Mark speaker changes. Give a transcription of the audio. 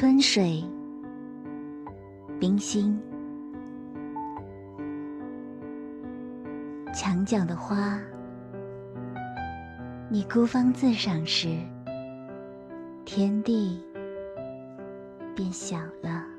Speaker 1: 春水冰心。墙角的花你孤芳自赏时天地便小了。